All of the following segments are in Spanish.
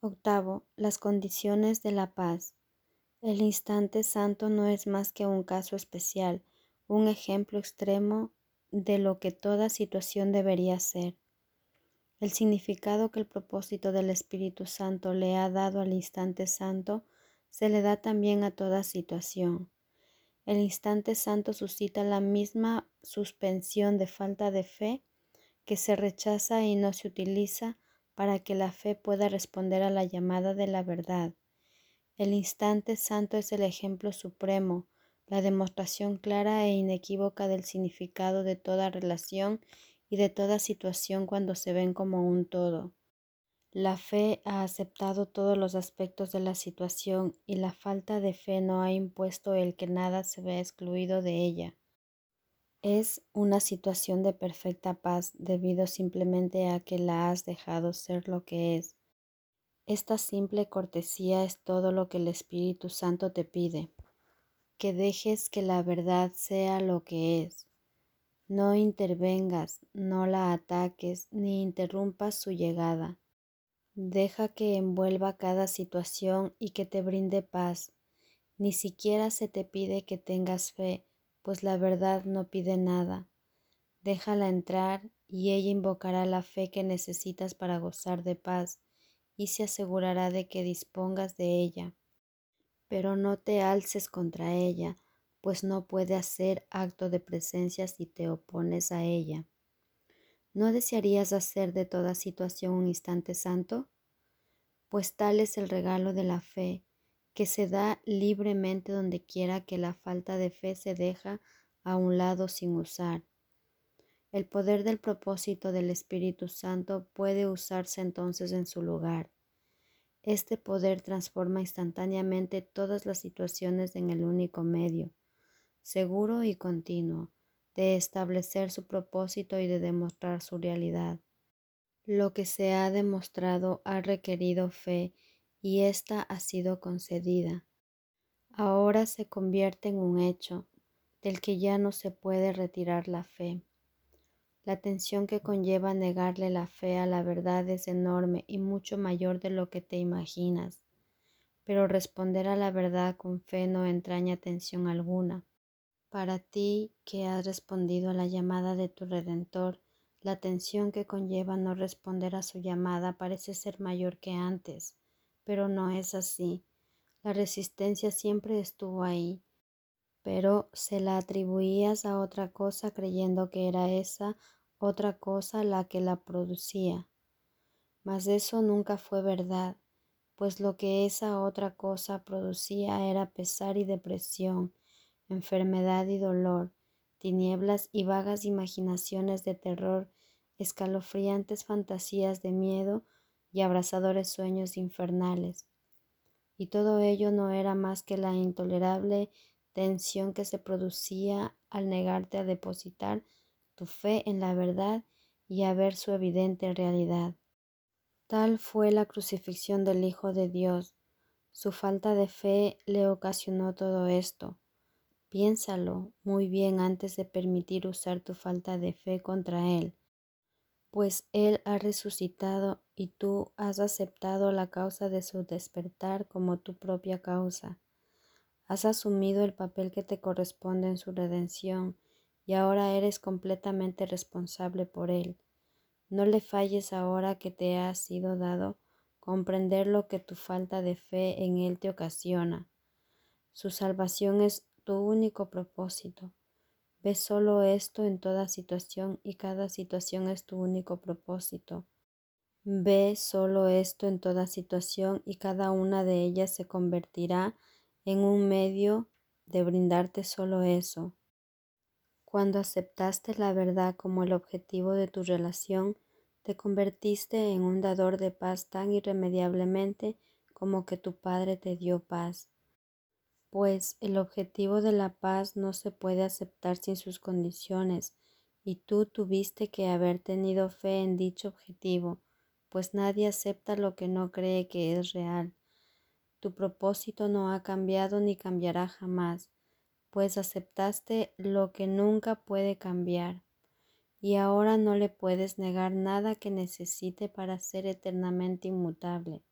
Octavo, las condiciones de la paz. El instante santo no es más que un caso especial, un ejemplo extremo de lo que toda situación debería ser. El significado que el propósito del Espíritu Santo le ha dado al instante santo se le da también a toda situación. El instante santo suscita la misma suspensión de falta de fe que se rechaza y no se utiliza para que la fe pueda responder a la llamada de la verdad. El instante santo es el ejemplo supremo, la demostración clara e inequívoca del significado de toda relación y de toda situación cuando se ven como un todo. La fe ha aceptado todos los aspectos de la situación y la falta de fe no ha impuesto el que nada se vea excluido de ella. Es una situación de perfecta paz debido simplemente a que la has dejado ser lo que es. Esta simple cortesía es todo lo que el Espíritu Santo te pide, que dejes que la verdad sea lo que es. No intervengas, no la ataques ni interrumpas su llegada. Deja que envuelva cada situación y que te brinde paz. Ni siquiera se te pide que tengas fe, pues la verdad no pide nada. Déjala entrar y ella invocará la fe que necesitas para gozar de paz y se asegurará de que dispongas de ella. Pero no te alces contra ella, pues no puede hacer acto de presencia si te opones a ella. ¿No desearías hacer de toda situación un instante santo? Pues tal es el regalo de la fe, que se da libremente donde quiera que la falta de fe se deja a un lado sin usar. El poder del propósito del Espíritu Santo puede usarse entonces en su lugar. Este poder transforma instantáneamente todas las situaciones en el único medio, seguro y continuo, de establecer su propósito y de demostrar su realidad. Lo que se ha demostrado ha requerido fe y ésta ha sido concedida. Ahora se convierte en un hecho del que ya no se puede retirar la fe. La tensión que conlleva negarle la fe a la verdad es enorme y mucho mayor de lo que te imaginas, pero responder a la verdad con fe no entraña tensión alguna. Para ti que has respondido a la llamada de tu Redentor, la tensión que conlleva no responder a su llamada parece ser mayor que antes, pero no es así. La resistencia siempre estuvo ahí, pero se la atribuías a otra cosa creyendo que era esa otra cosa la que la producía. Mas eso nunca fue verdad, pues lo que esa otra cosa producía era pesar y depresión, enfermedad y dolor, tinieblas y vagas imaginaciones de terror, escalofriantes fantasías de miedo y abrasadores sueños infernales. Y todo ello no era más que la intolerable tensión que se producía al negarte a depositar tu fe en la verdad y a ver su evidente realidad. Tal fue la crucifixión del Hijo de Dios. Su falta de fe le ocasionó todo esto. Piénsalo muy bien antes de permitir usar tu falta de fe contra Él, pues Él ha resucitado y tú has aceptado la causa de su despertar como tu propia causa. Has asumido el papel que te corresponde en su redención y ahora eres completamente responsable por Él. No le falles ahora que te ha sido dado comprender lo que tu falta de fe en Él te ocasiona. Su salvación es tu único propósito. Ve solo esto en toda situación y cada situación es tu único propósito. Ve solo esto en toda situación y cada una de ellas se convertirá en un medio de brindarte solo eso. Cuando aceptaste la verdad como el objetivo de tu relación, te convertiste en un dador de paz tan irremediablemente como que tu Padre te dio paz pues el objetivo de la paz no se puede aceptar sin sus condiciones, y tú tuviste que haber tenido fe en dicho objetivo, pues nadie acepta lo que no cree que es real. Tu propósito no ha cambiado ni cambiará jamás, pues aceptaste lo que nunca puede cambiar, y ahora no le puedes negar nada que necesite para ser eternamente inmutable.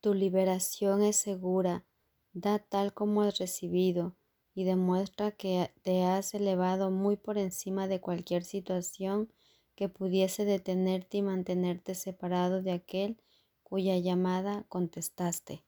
Tu liberación es segura, da tal como has recibido y demuestra que te has elevado muy por encima de cualquier situación que pudiese detenerte y mantenerte separado de aquel cuya llamada contestaste.